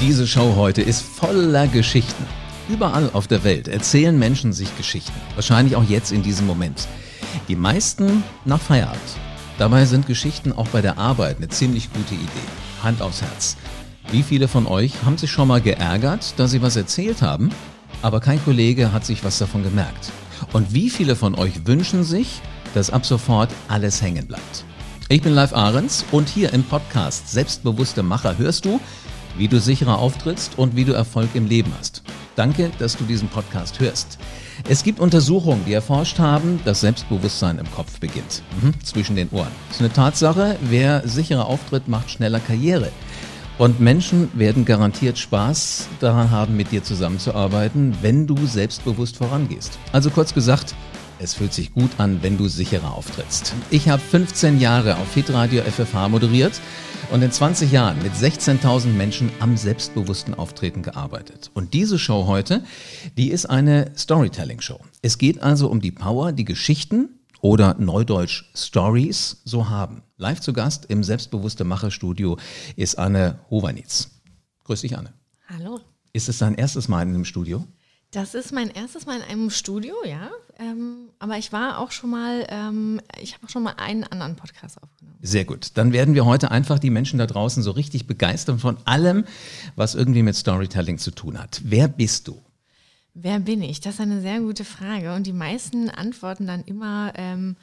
Diese Show heute ist voller Geschichten. Überall auf der Welt erzählen Menschen sich Geschichten. Wahrscheinlich auch jetzt in diesem Moment. Die meisten nach Feierabend. Dabei sind Geschichten auch bei der Arbeit eine ziemlich gute Idee. Hand aufs Herz. Wie viele von euch haben sich schon mal geärgert, dass sie was erzählt haben, aber kein Kollege hat sich was davon gemerkt? Und wie viele von euch wünschen sich, dass ab sofort alles hängen bleibt? Ich bin Live Ahrens und hier im Podcast Selbstbewusste Macher hörst du, wie du sicherer auftrittst und wie du Erfolg im Leben hast. Danke, dass du diesen Podcast hörst. Es gibt Untersuchungen, die erforscht haben, dass Selbstbewusstsein im Kopf beginnt, mhm, zwischen den Ohren. Das ist eine Tatsache, wer sicherer auftritt, macht schneller Karriere. Und Menschen werden garantiert Spaß daran haben, mit dir zusammenzuarbeiten, wenn du selbstbewusst vorangehst. Also kurz gesagt, es fühlt sich gut an, wenn du sicherer auftrittst. Ich habe 15 Jahre auf Hitradio FFH moderiert und in 20 Jahren mit 16.000 Menschen am selbstbewussten Auftreten gearbeitet. Und diese Show heute, die ist eine Storytelling-Show. Es geht also um die Power, die Geschichten oder Neudeutsch Stories so haben. Live zu Gast im Selbstbewusste Macherstudio ist Anne Hovernitz. Grüß dich, Anne. Hallo. Ist es dein erstes Mal in einem Studio? Das ist mein erstes Mal in einem Studio, ja. Ähm, aber ich war auch schon mal, ähm, ich habe auch schon mal einen anderen Podcast aufgenommen. Sehr gut. Dann werden wir heute einfach die Menschen da draußen so richtig begeistern von allem, was irgendwie mit Storytelling zu tun hat. Wer bist du? Wer bin ich? Das ist eine sehr gute Frage. Und die meisten antworten dann immer ähm,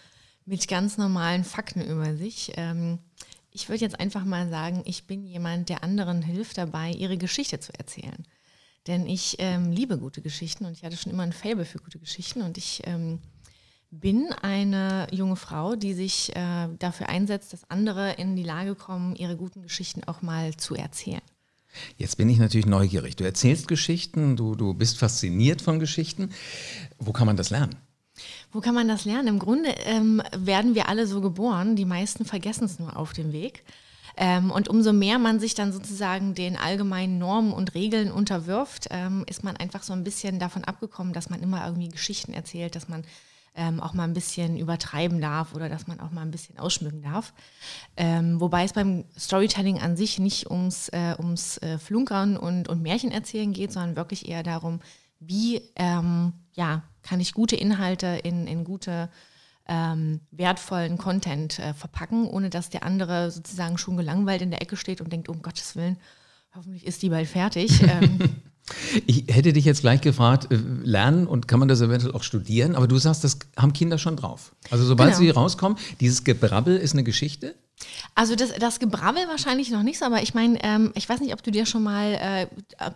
mit ganz normalen Fakten über sich. Ähm, ich würde jetzt einfach mal sagen, ich bin jemand, der anderen hilft dabei, ihre Geschichte zu erzählen. Denn ich ähm, liebe gute Geschichten und ich hatte schon immer ein Faible für gute Geschichten und ich ähm, bin eine junge Frau, die sich äh, dafür einsetzt, dass andere in die Lage kommen, ihre guten Geschichten auch mal zu erzählen. Jetzt bin ich natürlich neugierig. Du erzählst Geschichten, du, du bist fasziniert von Geschichten. Wo kann man das lernen? Wo kann man das lernen? Im Grunde ähm, werden wir alle so geboren. Die meisten vergessen es nur auf dem Weg. Ähm, und umso mehr man sich dann sozusagen den allgemeinen Normen und Regeln unterwirft, ähm, ist man einfach so ein bisschen davon abgekommen, dass man immer irgendwie Geschichten erzählt, dass man ähm, auch mal ein bisschen übertreiben darf oder dass man auch mal ein bisschen ausschmücken darf. Ähm, wobei es beim Storytelling an sich nicht ums, äh, ums äh, Flunkern und, und Märchen erzählen geht, sondern wirklich eher darum, wie ähm, ja, kann ich gute Inhalte in, in gute ähm, wertvollen Content äh, verpacken, ohne dass der andere sozusagen schon gelangweilt in der Ecke steht und denkt, um Gottes Willen, hoffentlich ist die bald fertig. Ähm, ich hätte dich jetzt gleich gefragt, äh, lernen und kann man das eventuell auch studieren, aber du sagst, das haben Kinder schon drauf. Also sobald genau. sie rauskommen, dieses Gebrabbel ist eine Geschichte? Also das, das Gebrabbel wahrscheinlich noch nicht so, aber ich meine, ähm, ich weiß nicht, ob du dir schon mal, äh,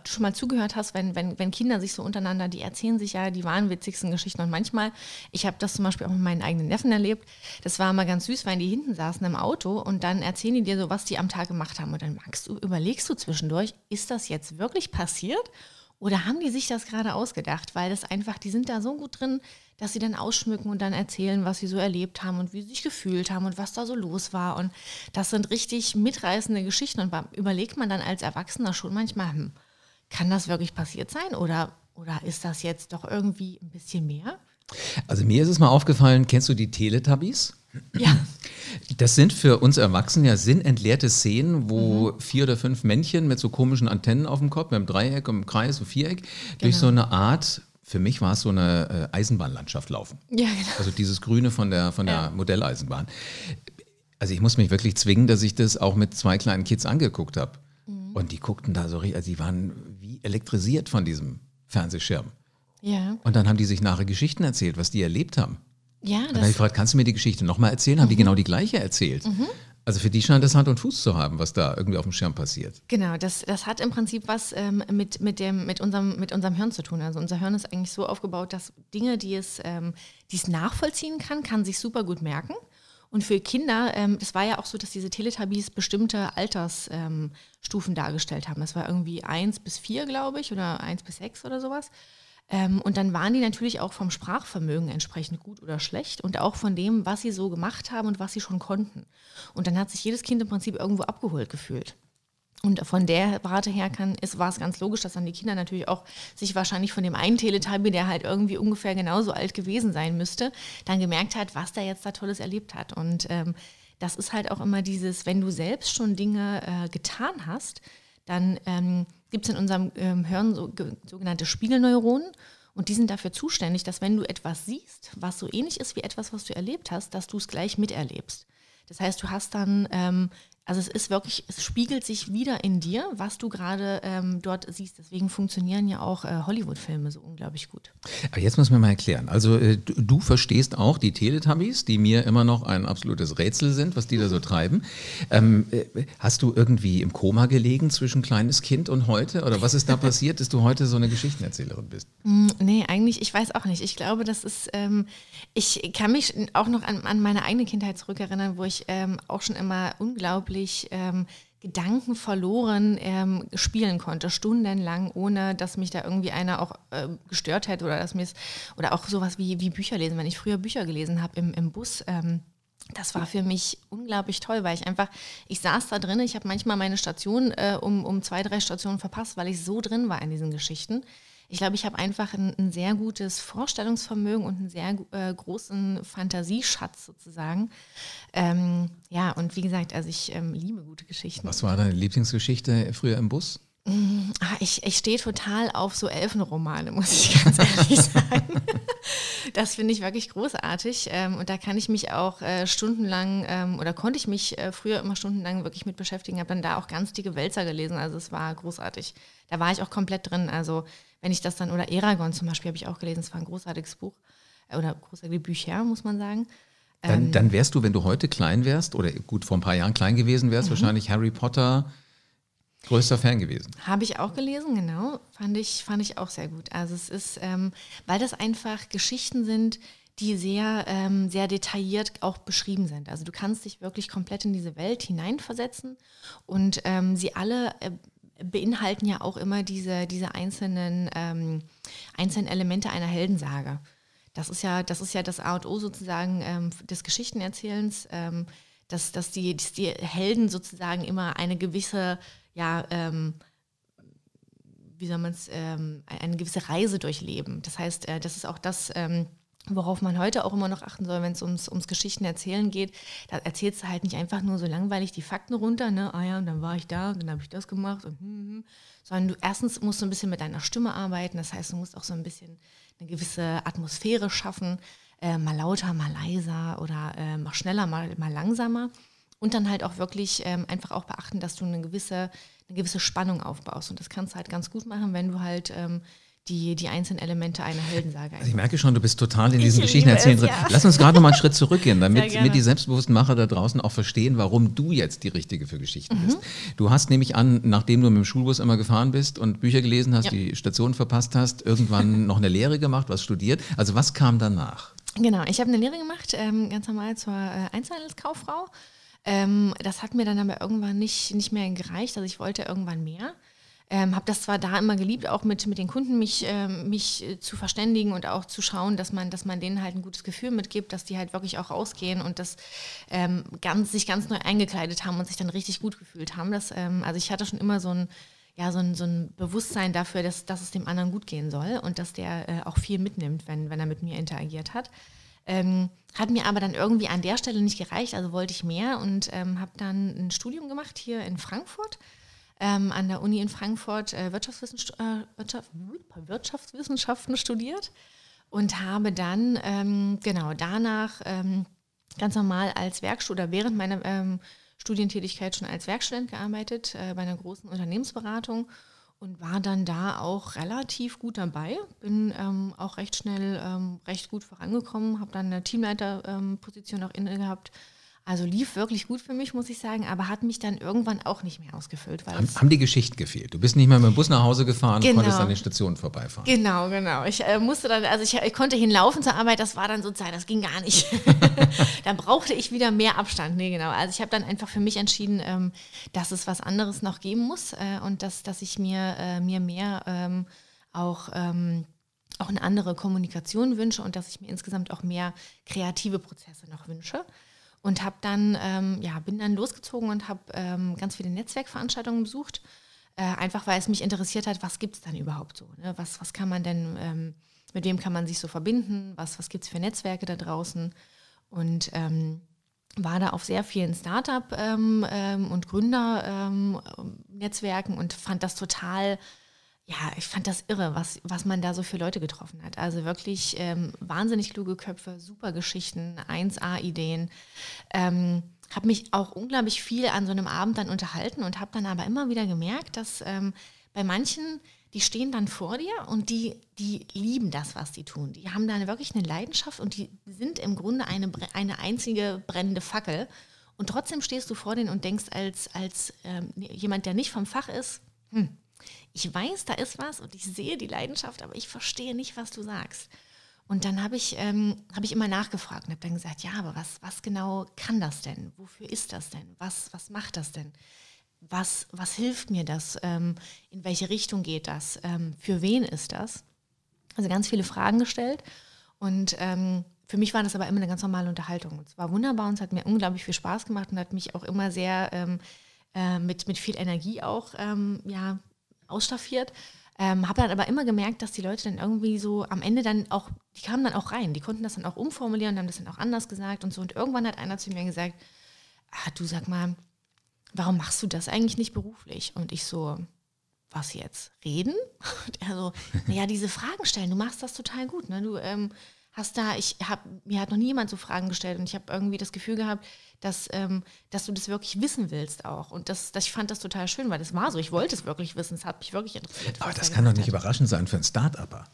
schon mal zugehört hast, wenn, wenn, wenn Kinder sich so untereinander, die erzählen sich ja die wahnwitzigsten Geschichten. Und manchmal, ich habe das zum Beispiel auch mit meinen eigenen Neffen erlebt, das war immer ganz süß, weil die hinten saßen im Auto und dann erzählen die dir so, was die am Tag gemacht haben. Und dann magst du, überlegst du zwischendurch, ist das jetzt wirklich passiert oder haben die sich das gerade ausgedacht? Weil das einfach, die sind da so gut drin, dass sie dann ausschmücken und dann erzählen, was sie so erlebt haben und wie sie sich gefühlt haben und was da so los war. Und das sind richtig mitreißende Geschichten. Und überlegt man dann als Erwachsener schon manchmal, hm, kann das wirklich passiert sein? Oder, oder ist das jetzt doch irgendwie ein bisschen mehr? Also mir ist es mal aufgefallen, kennst du die Teletubbies? Ja. Das sind für uns Erwachsene ja sinnentleerte Szenen, wo mhm. vier oder fünf Männchen mit so komischen Antennen auf dem Kopf, mit einem Dreieck, einem Kreis, einem Viereck, genau. durch so eine Art, für mich war es so eine äh, Eisenbahnlandschaft laufen. Ja, genau. Also dieses Grüne von der, von ja. der Modelleisenbahn. Also ich muss mich wirklich zwingen, dass ich das auch mit zwei kleinen Kids angeguckt habe. Mhm. Und die guckten da so richtig, also die waren wie elektrisiert von diesem Fernsehschirm. Ja. Und dann haben die sich nachher Geschichten erzählt, was die erlebt haben. Ja, dann habe ich gefragt, kannst du mir die Geschichte nochmal erzählen? Haben mhm. die genau die gleiche erzählt? Mhm. Also für die scheint das Hand und Fuß zu haben, was da irgendwie auf dem Schirm passiert. Genau, das, das hat im Prinzip was ähm, mit, mit, dem, mit, unserem, mit unserem Hirn zu tun. Also unser Hirn ist eigentlich so aufgebaut, dass Dinge, die es, ähm, die es nachvollziehen kann, kann sich super gut merken. Und für Kinder, ähm, das war ja auch so, dass diese Teletubbies bestimmte Altersstufen ähm, dargestellt haben. Das war irgendwie eins bis vier, glaube ich, oder eins bis sechs oder sowas. Ähm, und dann waren die natürlich auch vom Sprachvermögen entsprechend gut oder schlecht und auch von dem, was sie so gemacht haben und was sie schon konnten. Und dann hat sich jedes Kind im Prinzip irgendwo abgeholt gefühlt. Und von der Warte her kann, ist, war es ganz logisch, dass dann die Kinder natürlich auch sich wahrscheinlich von dem einen Teletubby, der halt irgendwie ungefähr genauso alt gewesen sein müsste, dann gemerkt hat, was der jetzt da Tolles erlebt hat. Und ähm, das ist halt auch immer dieses, wenn du selbst schon Dinge äh, getan hast, dann ähm, gibt es in unserem ähm, Hirn so, sogenannte Spiegelneuronen. Und die sind dafür zuständig, dass wenn du etwas siehst, was so ähnlich ist wie etwas, was du erlebt hast, dass du es gleich miterlebst. Das heißt, du hast dann ähm, also es ist wirklich, es spiegelt sich wieder in dir, was du gerade ähm, dort siehst. Deswegen funktionieren ja auch äh, Hollywood-Filme so unglaublich gut. Aber jetzt muss man mal erklären. Also äh, du, du, verstehst auch die Teletubbies, die mir immer noch ein absolutes Rätsel sind, was die da so treiben. Ähm, äh, hast du irgendwie im Koma gelegen zwischen kleines Kind und heute? Oder was ist da passiert, dass du heute so eine Geschichtenerzählerin bist? Mm, nee, eigentlich, ich weiß auch nicht. Ich glaube, das ist, ähm, ich kann mich auch noch an, an, meine eigene Kindheit zurückerinnern, wo ich ähm, auch schon immer unglaublich wirklich ähm, Gedanken verloren ähm, spielen konnte, stundenlang, ohne dass mich da irgendwie einer auch äh, gestört hätte oder dass mir oder auch sowas wie, wie Bücher lesen. Wenn ich früher Bücher gelesen habe im, im Bus, ähm, das war für mich unglaublich toll, weil ich einfach, ich saß da drin, ich habe manchmal meine Station äh, um, um zwei, drei Stationen verpasst, weil ich so drin war in diesen Geschichten ich glaube, ich habe einfach ein, ein, sehr gutes Vorstellungsvermögen und einen sehr äh, großen Fantasieschatz sozusagen. Ähm, ja, und wie gesagt, also ich ähm, liebe gute Geschichten. Was war deine Lieblingsgeschichte früher im Bus? Mm, ah, ich, ich stehe total auf so Elfenromane, muss ich ganz ehrlich sagen. Das finde ich wirklich großartig. Ähm, und da kann ich mich auch äh, stundenlang ähm, oder konnte ich mich äh, früher immer stundenlang wirklich mit beschäftigen. Habe dann da auch ganz dicke Wälzer gelesen. Also es war großartig. Da war ich auch komplett drin. Also wenn ich das dann, oder Eragon zum Beispiel habe ich auch gelesen, es war ein großartiges Buch äh, oder großartige Bücher, muss man sagen. Dann, ähm, dann, wärst du, wenn du heute klein wärst, oder gut, vor ein paar Jahren klein gewesen wärst, mhm. wahrscheinlich Harry Potter größter Fan gewesen. Habe ich auch gelesen, genau. Fand ich, fand ich auch sehr gut. Also es ist, ähm, weil das einfach Geschichten sind, die sehr, ähm, sehr detailliert auch beschrieben sind. Also du kannst dich wirklich komplett in diese Welt hineinversetzen und ähm, sie alle äh, beinhalten ja auch immer diese, diese einzelnen, ähm, einzelnen Elemente einer Heldensage. Das ist ja, das ist ja das A und O sozusagen ähm, des Geschichtenerzählens, ähm, dass, dass, die, dass die Helden sozusagen immer eine gewisse, ja, ähm, wie soll man es, ähm, eine gewisse Reise durchleben. Das heißt, äh, das ist auch das, ähm, worauf man heute auch immer noch achten soll, wenn es ums, ums Geschichtenerzählen geht, da erzählst du halt nicht einfach nur so langweilig die Fakten runter, ne, ah ja, und dann war ich da, und dann habe ich das gemacht und hm, hm, hm. sondern du erstens musst du ein bisschen mit deiner Stimme arbeiten, das heißt, du musst auch so ein bisschen eine gewisse Atmosphäre schaffen, äh, mal lauter, mal leiser oder äh, mal schneller, mal, mal langsamer. Und dann halt auch wirklich ähm, einfach auch beachten, dass du eine gewisse, eine gewisse Spannung aufbaust. Und das kannst du halt ganz gut machen, wenn du halt ähm, die, die einzelnen Elemente einer Heldensage. Also ich merke schon, du bist total in diesen Geschichten erzählen drin. Ja. Lass uns gerade noch mal einen Schritt zurückgehen, damit, damit die selbstbewussten Macher da draußen auch verstehen, warum du jetzt die Richtige für Geschichten mhm. bist. Du hast nämlich an, nachdem du mit dem Schulbus immer gefahren bist und Bücher gelesen hast, ja. die Station verpasst hast, irgendwann noch eine Lehre gemacht, was studiert. Also was kam danach? Genau, ich habe eine Lehre gemacht, ähm, ganz normal zur äh, Einzelhandelskauffrau. Ähm, das hat mir dann aber irgendwann nicht, nicht mehr gereicht. Also ich wollte irgendwann mehr. Ähm, habe das zwar da immer geliebt, auch mit, mit den Kunden mich, ähm, mich äh, zu verständigen und auch zu schauen, dass man, dass man denen halt ein gutes Gefühl mitgibt, dass die halt wirklich auch rausgehen und das ähm, ganz, sich ganz neu eingekleidet haben und sich dann richtig gut gefühlt haben. Das, ähm, also ich hatte schon immer so ein, ja, so ein, so ein Bewusstsein dafür, dass, dass es dem anderen gut gehen soll und dass der äh, auch viel mitnimmt, wenn, wenn er mit mir interagiert hat. Ähm, hat mir aber dann irgendwie an der Stelle nicht gereicht, also wollte ich mehr und ähm, habe dann ein Studium gemacht hier in Frankfurt ähm, an der Uni in Frankfurt äh, Wirtschaftswissenschaft, äh, Wirtschaft, Wirtschaftswissenschaften studiert und habe dann ähm, genau danach ähm, ganz normal als Werkstudent oder während meiner ähm, Studientätigkeit schon als Werkstudent gearbeitet äh, bei einer großen Unternehmensberatung und war dann da auch relativ gut dabei. Bin ähm, auch recht schnell ähm, recht gut vorangekommen, habe dann eine Teamleiterposition auch inne gehabt also lief wirklich gut für mich, muss ich sagen, aber hat mich dann irgendwann auch nicht mehr ausgefüllt. Weil haben, haben die Geschichten gefehlt? Du bist nicht mehr mit dem Bus nach Hause gefahren genau. und konntest an den Stationen vorbeifahren. Genau, genau. Ich äh, musste dann, also ich, ich, konnte hinlaufen zur Arbeit, das war dann sozusagen, das ging gar nicht. dann brauchte ich wieder mehr Abstand. Nee, genau. Also ich habe dann einfach für mich entschieden, ähm, dass es was anderes noch geben muss äh, und dass, dass ich mir, äh, mir mehr ähm, auch ähm, auch eine andere Kommunikation wünsche und dass ich mir insgesamt auch mehr kreative Prozesse noch wünsche und habe dann, ähm, ja, bin dann losgezogen und habe ähm, ganz viele Netzwerkveranstaltungen besucht, äh, einfach weil es mich interessiert hat, was gibt es dann überhaupt so? Ne? Was, was kann man denn, ähm, mit wem kann man sich so verbinden? Was, was gibt es für Netzwerke da draußen? Und ähm, war da auf sehr vielen Startup- ähm, ähm, und Gründermeetups Netzwerken und fand das total, ja, ich fand das irre, was, was man da so für Leute getroffen hat. Also wirklich ähm, wahnsinnig kluge Köpfe, super Geschichten, 1A-Ideen. Ähm, habe mich auch unglaublich viel an so einem Abend dann unterhalten und habe dann aber immer wieder gemerkt, dass ähm, bei manchen, die stehen dann vor dir und die, die lieben das, was die tun. Die haben dann wirklich eine Leidenschaft und die sind im Grunde eine, eine einzige brennende Fackel. Und trotzdem stehst du vor denen und denkst als, als ähm, jemand, der nicht vom Fach ist, hm, ich weiß, da ist was und ich sehe die Leidenschaft, aber ich verstehe nicht, was du sagst. Und dann habe ich, ähm, hab ich immer nachgefragt und habe dann gesagt, ja, aber was, was genau kann das denn? Wofür ist das denn? Was, was macht das denn? Was, was hilft mir das? Ähm, in welche Richtung geht das? Ähm, für wen ist das? Also ganz viele Fragen gestellt. Und ähm, für mich war das aber immer eine ganz normale Unterhaltung. Und es war wunderbar und es hat mir unglaublich viel Spaß gemacht und hat mich auch immer sehr ähm, äh, mit, mit viel Energie auch ähm, ja, ausstaffiert. Ähm, habe dann aber immer gemerkt, dass die Leute dann irgendwie so am Ende dann auch, die kamen dann auch rein, die konnten das dann auch umformulieren und haben das dann auch anders gesagt und so. Und irgendwann hat einer zu mir gesagt, ah, du sag mal, warum machst du das eigentlich nicht beruflich? Und ich so, was jetzt? Reden? Und er so, naja, diese Fragen stellen, du machst das total gut. Ne? Du ähm, hast da, ich habe, mir hat noch niemand so Fragen gestellt und ich habe irgendwie das Gefühl gehabt, dass, ähm, dass du das wirklich wissen willst auch. Und das, das, ich fand das total schön, weil das war so. Ich wollte es wirklich wissen. Es hat mich wirklich interessiert. Aber das kann doch nicht hat. überraschend sein für einen Start-Upper.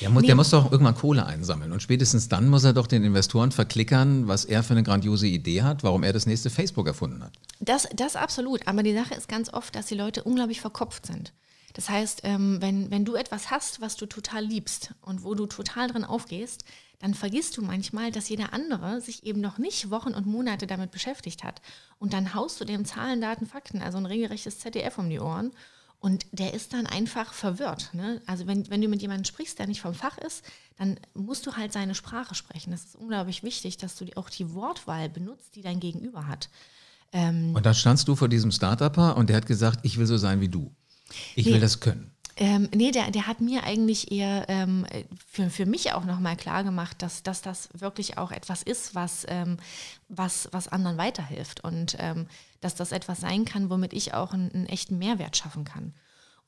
Der, muss, nee. der muss doch irgendwann Kohle einsammeln. Und spätestens dann muss er doch den Investoren verklickern, was er für eine grandiose Idee hat, warum er das nächste Facebook erfunden hat. Das, das absolut. Aber die Sache ist ganz oft, dass die Leute unglaublich verkopft sind. Das heißt, ähm, wenn, wenn du etwas hast, was du total liebst und wo du total drin aufgehst, dann vergisst du manchmal, dass jeder andere sich eben noch nicht Wochen und Monate damit beschäftigt hat. Und dann haust du dem Zahlen, Daten, Fakten, also ein regelrechtes ZDF um die Ohren. Und der ist dann einfach verwirrt. Ne? Also wenn, wenn du mit jemandem sprichst, der nicht vom Fach ist, dann musst du halt seine Sprache sprechen. Das ist unglaublich wichtig, dass du auch die Wortwahl benutzt, die dein Gegenüber hat. Ähm und dann standst du vor diesem Startupper und der hat gesagt, ich will so sein wie du. Ich nee, will das können. Ähm, nee, der, der hat mir eigentlich eher ähm, für, für mich auch nochmal klar gemacht, dass, dass das wirklich auch etwas ist, was, ähm, was, was anderen weiterhilft und ähm, dass das etwas sein kann, womit ich auch einen, einen echten Mehrwert schaffen kann.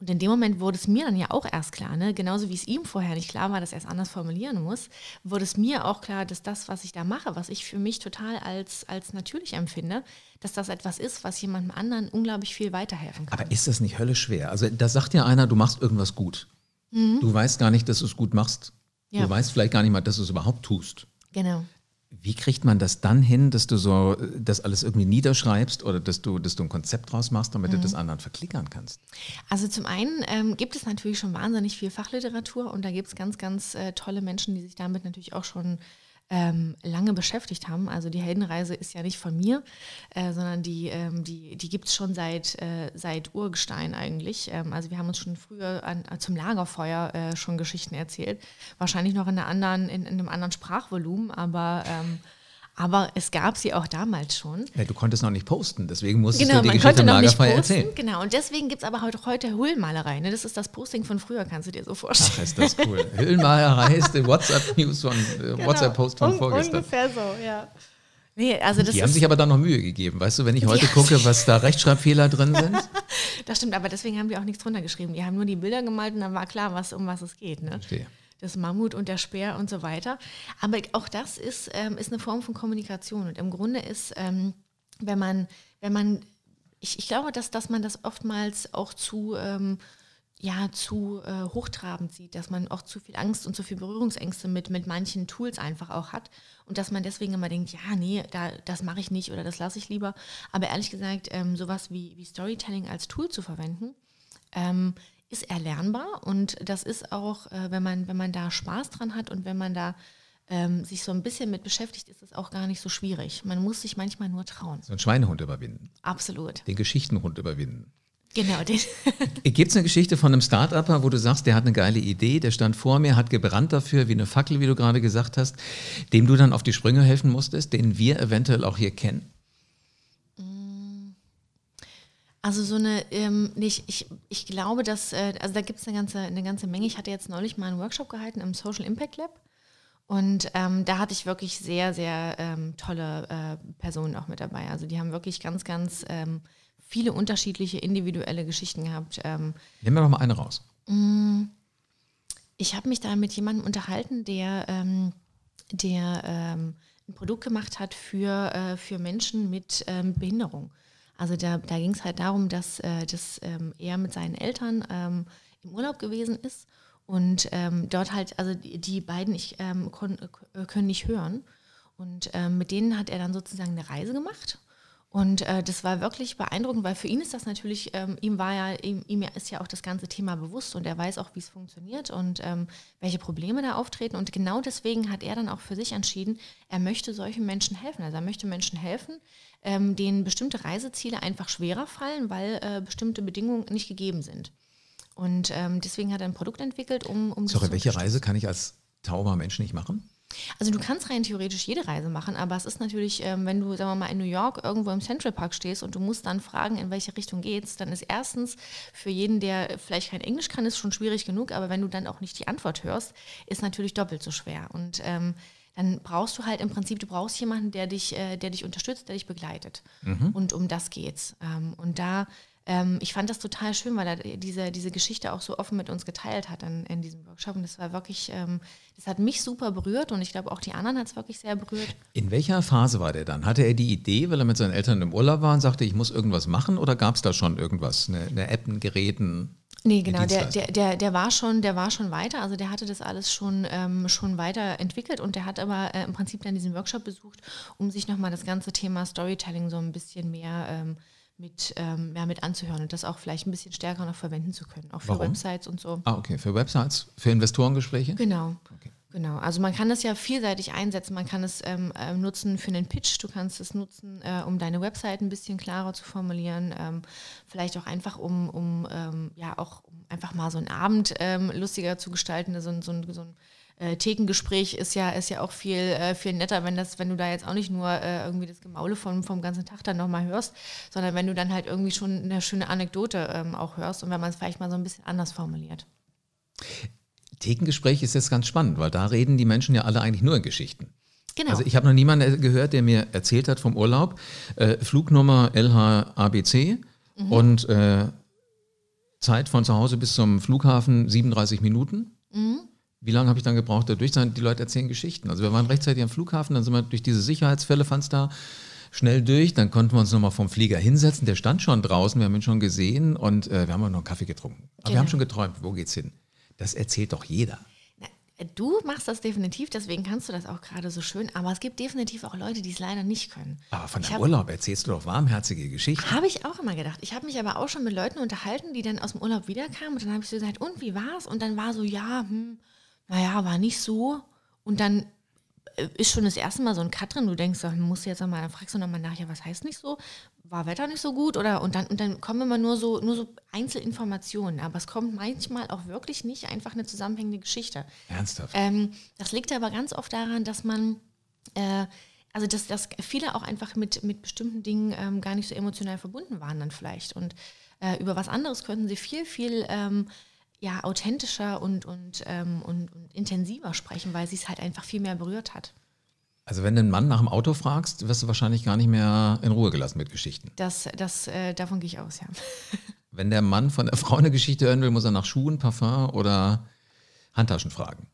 Und in dem Moment wurde es mir dann ja auch erst klar, ne? genauso wie es ihm vorher nicht klar war, dass er es anders formulieren muss, wurde es mir auch klar, dass das, was ich da mache, was ich für mich total als, als natürlich empfinde, dass das etwas ist, was jemandem anderen unglaublich viel weiterhelfen kann. Aber ist das nicht höllisch schwer? Also da sagt ja einer, du machst irgendwas gut. Mhm. Du weißt gar nicht, dass du es gut machst. Ja. Du weißt vielleicht gar nicht mal, dass du es überhaupt tust. Genau. Wie kriegt man das dann hin, dass du so das alles irgendwie niederschreibst oder dass du, dass du ein Konzept draus machst, damit mhm. du das anderen verklickern kannst? Also zum einen ähm, gibt es natürlich schon wahnsinnig viel Fachliteratur und da gibt es ganz, ganz äh, tolle Menschen, die sich damit natürlich auch schon ähm, lange beschäftigt haben. Also die Heldenreise ist ja nicht von mir, äh, sondern die, ähm, die, die gibt es schon seit, äh, seit Urgestein eigentlich. Ähm, also wir haben uns schon früher an, äh, zum Lagerfeuer äh, schon Geschichten erzählt. Wahrscheinlich noch in, einer anderen, in, in einem anderen Sprachvolumen, aber ähm, aber es gab sie auch damals schon. Ja, du konntest noch nicht posten, deswegen musstest genau, du die Geschichte im Lagerfeuer erzählen. Genau, und deswegen gibt es aber heute, heute Höhlenmalerei. Ne? Das ist das Posting von früher, kannst du dir so vorstellen. Ach, ist das cool. Höhlenmalerei ist der WhatsApp-News von, äh, genau. WhatsApp-Post von Un vorgestern. Ungefähr so, ja. Nee, also die haben sich aber dann noch Mühe gegeben. Weißt du, wenn ich heute gucke, was da Rechtschreibfehler drin sind? das stimmt, aber deswegen haben die auch nichts drunter geschrieben. Die haben nur die Bilder gemalt und dann war klar, was, um was es geht. Ne? Verstehe das Mammut und der Speer und so weiter. Aber auch das ist, ähm, ist eine Form von Kommunikation. Und im Grunde ist, ähm, wenn man, wenn man, ich, ich glaube, dass, dass man das oftmals auch zu, ähm, ja, zu äh, hochtrabend sieht, dass man auch zu viel Angst und zu viel Berührungsängste mit, mit manchen Tools einfach auch hat. Und dass man deswegen immer denkt, ja, nee, da, das mache ich nicht oder das lasse ich lieber. Aber ehrlich gesagt, ähm, sowas wie, wie Storytelling als Tool zu verwenden, ähm, ist erlernbar und das ist auch, äh, wenn, man, wenn man da Spaß dran hat und wenn man da ähm, sich so ein bisschen mit beschäftigt, ist es auch gar nicht so schwierig. Man muss sich manchmal nur trauen. So einen Schweinehund überwinden. Absolut. Den Geschichtenhund überwinden. Genau. Gibt es eine Geschichte von einem Start-Upper, wo du sagst, der hat eine geile Idee, der stand vor mir, hat gebrannt dafür, wie eine Fackel, wie du gerade gesagt hast, dem du dann auf die Sprünge helfen musstest, den wir eventuell auch hier kennen? Also so eine, ähm, nicht, ich, ich glaube, dass, äh, also da gibt es eine ganze, eine ganze Menge. Ich hatte jetzt neulich mal einen Workshop gehalten im Social Impact Lab. Und ähm, da hatte ich wirklich sehr, sehr ähm, tolle äh, Personen auch mit dabei. Also die haben wirklich ganz, ganz ähm, viele unterschiedliche individuelle Geschichten gehabt. Ähm, Nehmen wir doch mal eine raus. ich habe mich da mit jemandem unterhalten, der, ähm, der ein Produkt gemacht hat für, äh, für Menschen mit Behinderung. Also da, da ging es halt darum, dass, äh, dass ähm, er mit seinen Eltern ähm, im Urlaub gewesen ist und ähm, dort halt, also die, beiden ich, ähm, kon, äh, können nicht hören. Und ähm, mit denen hat er dann sozusagen eine Reise gemacht. Und äh, das war wirklich beeindruckend, weil für ihn ist das natürlich, ähm, ihm war ja, ihm, ihm ist ja auch das ganze Thema bewusst und er weiß auch, wie es funktioniert und ähm, welche Probleme da auftreten. Und genau deswegen hat er dann auch für sich entschieden, er möchte solchen Menschen helfen. Also er möchte Menschen helfen, ähm, denen bestimmte Reiseziele einfach schwerer fallen, weil äh, bestimmte Bedingungen nicht gegeben sind. Und ähm, deswegen hat er ein Produkt entwickelt, um, um Sorry, welche. Reise kann ich als tauber Mensch nicht machen? Also du kannst rein theoretisch jede Reise machen, aber es ist natürlich, ähm, wenn du, sagen wir mal, in New York irgendwo im Central Park stehst und du musst dann fragen, in welche Richtung geht's, dann ist erstens für jeden, der vielleicht kein Englisch kann, ist schon schwierig genug, aber wenn du dann auch nicht die Antwort hörst, ist natürlich doppelt so schwer. Und ähm, dann brauchst du halt im Prinzip, du brauchst jemanden, der dich, äh, der dich unterstützt, der dich begleitet. Und um das geht's. Ähm, und da, ähm, ich fand das total schön, weil er diese, diese Geschichte auch so offen mit uns geteilt hat in, in diesem Workshop. Und das war wirklich, ähm, das hat mich super berührt und ich glaube auch die anderen hat es wirklich sehr berührt. In welcher Phase war der dann? Hatte er die Idee, weil er mit seinen Eltern im Urlaub war und sagte, ich muss irgendwas machen oder gab es da schon irgendwas? Eine, eine App, ein Gerät, ein Nee, genau, der, der, der, der, war schon, der war schon weiter, also der hatte das alles schon, ähm, schon weiterentwickelt und der hat aber äh, im Prinzip dann diesen Workshop besucht, um sich nochmal das ganze Thema Storytelling so ein bisschen mehr ähm, mit, ähm, ja, mit anzuhören und das auch vielleicht ein bisschen stärker noch verwenden zu können, auch für Warum? Websites und so. Ah, okay. Für Websites, für Investorengespräche? Genau. Genau, also man kann das ja vielseitig einsetzen. Man kann es ähm, äh, nutzen für einen Pitch, du kannst es nutzen, äh, um deine Website ein bisschen klarer zu formulieren, ähm, vielleicht auch einfach, um, um ähm, ja auch um einfach mal so einen Abend ähm, lustiger zu gestalten. So, so, so ein äh, Thekengespräch ist ja, ist ja auch viel, äh, viel netter, wenn das, wenn du da jetzt auch nicht nur äh, irgendwie das Gemaule vom, vom ganzen Tag dann nochmal hörst, sondern wenn du dann halt irgendwie schon eine schöne Anekdote ähm, auch hörst und wenn man es vielleicht mal so ein bisschen anders formuliert. Thekengespräch ist jetzt ganz spannend, weil da reden die Menschen ja alle eigentlich nur in Geschichten. Genau. Also ich habe noch niemanden gehört, der mir erzählt hat vom Urlaub, äh, Flugnummer LHABC Mhm. und äh, Zeit von zu Hause bis zum Flughafen 37 Minuten. Mhm. Wie lange habe ich dann gebraucht, da durch zu sein? Die Leute erzählen Geschichten. Also wir waren rechtzeitig am Flughafen, dann sind wir durch diese Sicherheitsfälle, fand es da schnell durch. Dann konnten wir uns nochmal vom Flieger hinsetzen. Der stand schon draußen, wir haben ihn schon gesehen und äh, wir haben auch noch einen Kaffee getrunken. Aber wir Genau. haben schon geträumt, wo geht's hin? Das erzählt doch jeder. Du machst das definitiv, deswegen kannst du das auch gerade so schön, aber es gibt definitiv auch Leute, die es leider nicht können. Aber von hab- Urlaub erzählst du doch warmherzige Geschichten. Habe ich auch immer gedacht. Ich habe mich aber auch schon mit Leuten unterhalten, die dann aus dem Urlaub wiederkamen und dann habe ich so gesagt, und wie war's? Und dann war so, ja, hm, naja, war nicht so. Und dann äh, ist schon das erste Mal so ein Cut drin. Du denkst, musst du jetzt nochmal, dann fragst du nochmal nach, ja, was heißt nicht so? War Wetter nicht so gut? Oder und dann, und dann kommen immer nur so, nur so Einzelinformationen. Aber es kommt manchmal auch wirklich nicht einfach eine zusammenhängende Geschichte. Ernsthaft. Ähm, das liegt aber ganz oft daran, dass man, äh, also dass, dass viele auch einfach mit, mit bestimmten Dingen ähm, gar nicht so emotional verbunden waren dann vielleicht. Und äh, über was anderes könnten sie viel, viel ähm, ja, authentischer und, und, ähm, und, und intensiver sprechen, weil sie es halt einfach viel mehr berührt hat. Also wenn du einen Mann nach dem Auto fragst, wirst du wahrscheinlich gar nicht mehr in Ruhe gelassen mit Geschichten. Das, das, äh, davon gehe ich aus, ja. Wenn der Mann von der Frau eine Geschichte hören will, muss er nach Schuhen, Parfum oder Handtaschen fragen.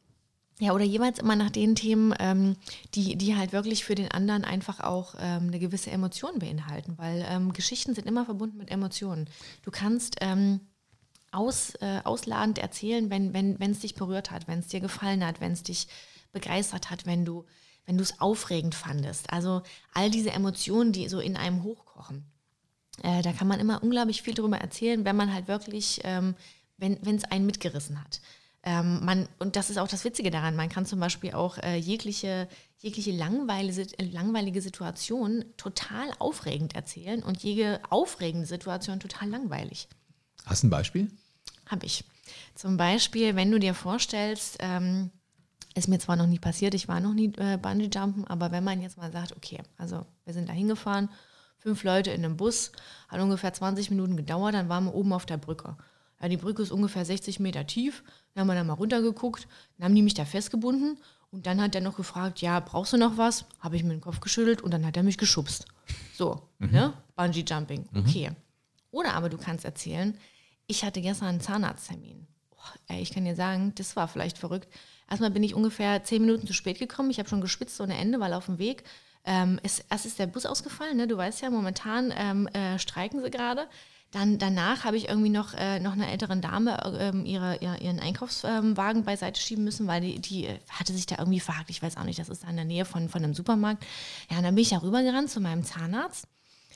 Ja, oder jeweils immer nach den Themen, ähm, die, die halt wirklich für den anderen einfach auch ähm, eine gewisse Emotion beinhalten, weil ähm, Geschichten sind immer verbunden mit Emotionen. Du kannst ähm, aus, äh, ausladend erzählen, wenn wenn wenn, es dich berührt hat, wenn es dir gefallen hat, wenn es dich begeistert hat, wenn du wenn du es aufregend fandest. Also all diese Emotionen, die so in einem hochkochen. Äh, da kann man immer unglaublich viel drüber erzählen, wenn man halt wirklich, ähm, wenn es einen mitgerissen hat. Ähm, man, und das ist auch das Witzige daran, man kann zum Beispiel auch äh, jegliche, jegliche langweilige, langweilige Situation total aufregend erzählen und jede aufregende Situation total langweilig. Hast du ein Beispiel? Habe ich. Zum Beispiel, wenn du dir vorstellst, ähm, ist mir zwar noch nie passiert, ich war noch nie äh, Bungee-Jumpen, aber wenn man jetzt mal sagt, okay, also wir sind da hingefahren, fünf Leute in einem Bus, hat ungefähr 20 Minuten gedauert, dann waren wir oben auf der Brücke. Ja, die Brücke ist ungefähr 60 Meter tief, dann haben wir da mal runtergeguckt, dann haben die mich da festgebunden und dann hat er noch gefragt, ja, brauchst du noch was? Habe ich mir den Kopf geschüttelt und dann hat er mich geschubst. So, ne? Bungee-Jumping, okay. Oder aber du kannst erzählen, ich hatte gestern einen Zahnarzttermin. Oh, ey, ich kann dir sagen, das war vielleicht verrückt. Erstmal bin ich ungefähr zehn Minuten zu spät gekommen. Ich habe schon geschwitzt ohne Ende, weil auf dem Weg ähm, ist, erst ist der Bus ausgefallen. Ne? Du weißt ja, momentan ähm, äh, streiken sie gerade. Dann danach habe ich irgendwie noch, äh, noch einer älteren Dame äh, ihre, ihren Einkaufswagen beiseite schieben müssen, weil die, die hatte sich da irgendwie verhakt. Ich weiß auch nicht, das ist da in der Nähe von, von einem Supermarkt. Ja, und dann bin ich da rübergerannt zu meinem Zahnarzt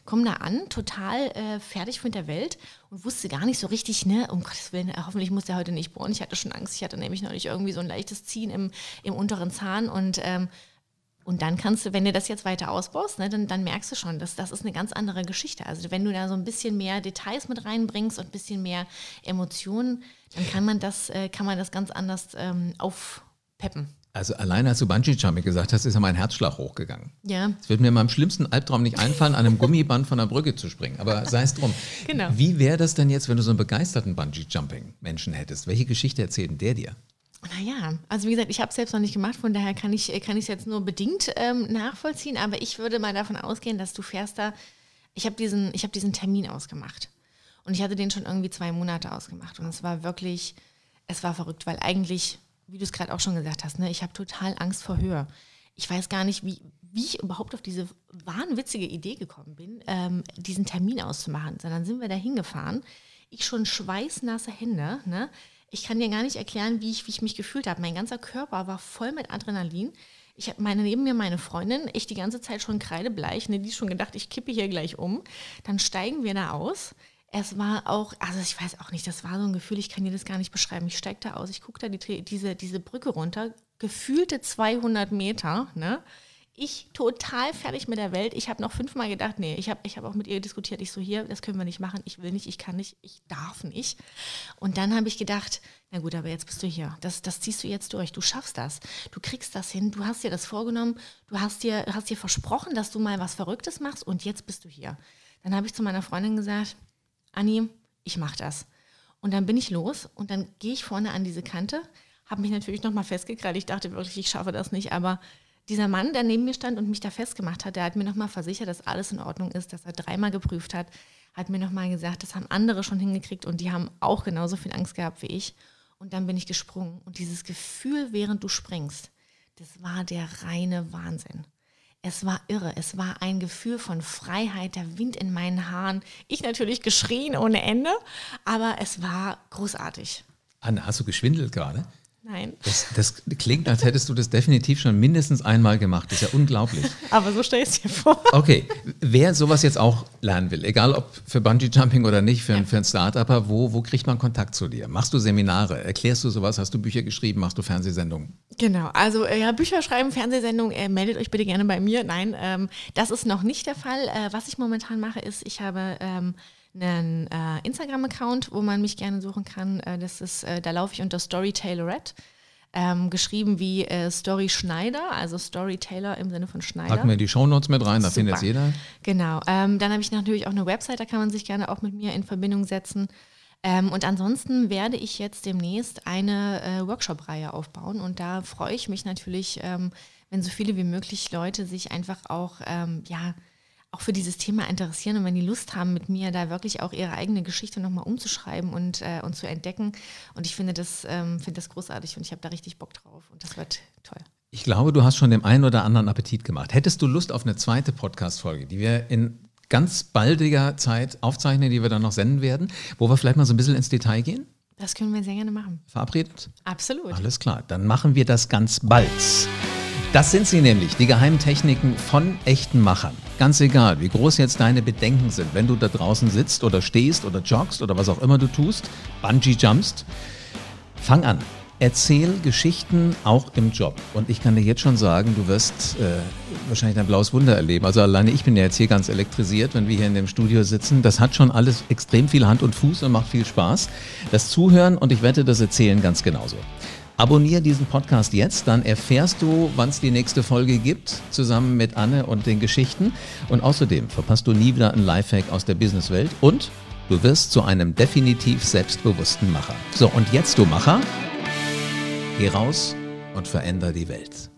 komme da an, total äh, fertig mit der Welt und wusste gar nicht so richtig, ne, um Gottes Willen, äh, hoffentlich muss der heute nicht bohren. Ich hatte schon Angst, ich hatte nämlich neulich irgendwie so ein leichtes Ziehen im, im unteren Zahn und ähm, und dann kannst du, wenn du das jetzt weiter ausbaust, ne, dann, dann merkst du schon, dass das ist eine ganz andere Geschichte. Also wenn du da so ein bisschen mehr Details mit reinbringst und ein bisschen mehr Emotionen, dann kann man das, äh, kann man das ganz anders ähm, aufpeppen. Also allein als du Bungee-Jumping gesagt hast, ist ja mein Herzschlag hochgegangen. Ja. Es wird mir in meinem schlimmsten Albtraum nicht einfallen, an einem Gummiband von der Brücke zu springen. Aber sei es drum. Genau. Wie wäre das denn jetzt, wenn du so einen begeisterten Bungee-Jumping-Menschen hättest? Welche Geschichte erzählt denn der dir? Naja, also wie gesagt, ich habe es selbst noch nicht gemacht, von daher kann ich es jetzt nur bedingt ähm, nachvollziehen, aber ich würde mal davon ausgehen, dass du fährst da, ich habe diesen, hab diesen Termin ausgemacht und ich hatte den schon irgendwie zwei Monate ausgemacht und es war wirklich, es war verrückt, weil eigentlich, wie du es gerade auch schon gesagt hast, ne, ich habe total Angst vor Höhe. Ich weiß gar nicht, wie, wie ich überhaupt auf diese wahnwitzige Idee gekommen bin, ähm, diesen Termin auszumachen, sondern sind wir da hingefahren, ich schon schweißnasse Hände, ne? ich kann dir gar nicht erklären, wie ich, wie ich mich gefühlt habe. Mein ganzer Körper war voll mit Adrenalin. Ich habe meine neben mir meine Freundin, ich die ganze Zeit schon kreidebleich, ne, die schon gedacht, ich kippe hier gleich um. Dann steigen wir da aus. Es war auch, also ich weiß auch nicht, das war so ein Gefühl, ich kann dir das gar nicht beschreiben. Ich steige da aus, ich gucke da die, diese, diese Brücke runter, gefühlte 200 Meter, ne? ich total fertig mit der Welt. Ich habe noch fünfmal gedacht, nee, ich habe ich hab auch mit ihr diskutiert. Ich so, hier, das können wir nicht machen. Ich will nicht, ich kann nicht, ich darf nicht. Und dann habe ich gedacht, na gut, aber jetzt bist du hier. Das, das ziehst du jetzt durch. Du schaffst das. Du kriegst das hin. Du hast dir das vorgenommen. Du hast dir, hast dir versprochen, dass du mal was Verrücktes machst und jetzt bist du hier. Dann habe ich zu meiner Freundin gesagt, Anni, ich mache das. Und dann bin ich los und dann gehe ich vorne an diese Kante, habe mich natürlich nochmal festgekrallt. Ich dachte wirklich, ich schaffe das nicht, aber dieser Mann, der neben mir stand und mich da festgemacht hat, der hat mir nochmal versichert, dass alles in Ordnung ist, dass er dreimal geprüft hat, hat mir nochmal gesagt, das haben andere schon hingekriegt und die haben auch genauso viel Angst gehabt wie ich. Und dann bin ich gesprungen. Und dieses Gefühl, während du springst, das war der reine Wahnsinn. Es war irre. Es war ein Gefühl von Freiheit, der Wind in meinen Haaren. Ich natürlich geschrien ohne Ende, aber es war großartig. Anne, hast du geschwindelt gerade? Nein. Das, das, klingt, als hättest du das definitiv schon mindestens einmal gemacht. Das ist ja unglaublich. Aber so stell ich es dir vor. Okay, wer sowas jetzt auch lernen will, egal ob für Bungee Jumping oder nicht, für, ja. für einen Start-Upper, wo, wo kriegt man Kontakt zu dir? Machst du Seminare? Erklärst du sowas? Hast du Bücher geschrieben? Machst du Fernsehsendungen? Genau, also äh, ja, Bücher schreiben, Fernsehsendungen, äh, meldet euch bitte gerne bei mir. Nein, ähm, das ist noch nicht der Fall. Äh, was ich momentan mache, ist, ich habe ähm, einen äh, Instagram-Account, wo man mich gerne suchen kann. Äh, das ist, äh, da laufe ich unter Storytailorette. Ähm, geschrieben wie äh, Story Schneider, also Storyteller im Sinne von Schneider. Packen wir die Shownotes mit rein, da findet es jeder. Genau. Ähm, dann habe ich natürlich auch eine Website, da kann man sich gerne auch mit mir in Verbindung setzen. Ähm, und ansonsten werde ich jetzt demnächst eine äh, Workshop-Reihe aufbauen und da freue ich mich natürlich, ähm, wenn so viele wie möglich Leute sich einfach auch, ähm, ja, auch für dieses Thema interessieren und wenn die Lust haben, mit mir da wirklich auch ihre eigene Geschichte nochmal umzuschreiben und, äh, und zu entdecken. Und ich finde das, ähm, finde das großartig und ich habe da richtig Bock drauf und das wird toll. Ich glaube, du hast schon dem einen oder anderen Appetit gemacht. Hättest du Lust auf eine zweite Podcast-Folge, die wir in ganz baldiger Zeit aufzeichnen, die wir dann noch senden werden, wo wir vielleicht mal so ein bisschen ins Detail gehen? Das können wir sehr gerne machen. Verabredet? Absolut. Alles klar, dann machen wir das ganz bald. Das sind sie nämlich, die geheimen Techniken von echten Machern. Ganz egal, wie groß jetzt deine Bedenken sind, wenn du da draußen sitzt oder stehst oder joggst oder was auch immer du tust, Bungee jumpst, fang an. Erzähl Geschichten auch im Job. Und ich kann dir jetzt schon sagen, du wirst äh, wahrscheinlich ein blaues Wunder erleben. Also alleine ich bin ja jetzt hier ganz elektrisiert, wenn wir hier in dem Studio sitzen. Das hat schon alles extrem viel Hand und Fuß und macht viel Spaß. Das Zuhören und ich wette, das Erzählen ganz genauso. Abonnier diesen Podcast jetzt, dann erfährst du, wann es die nächste Folge gibt, zusammen mit Anne und den Geschichten. Und außerdem verpasst du nie wieder einen Lifehack aus der Businesswelt und du wirst zu einem definitiv selbstbewussten Macher. So, und jetzt du Macher, geh raus und veränder die Welt.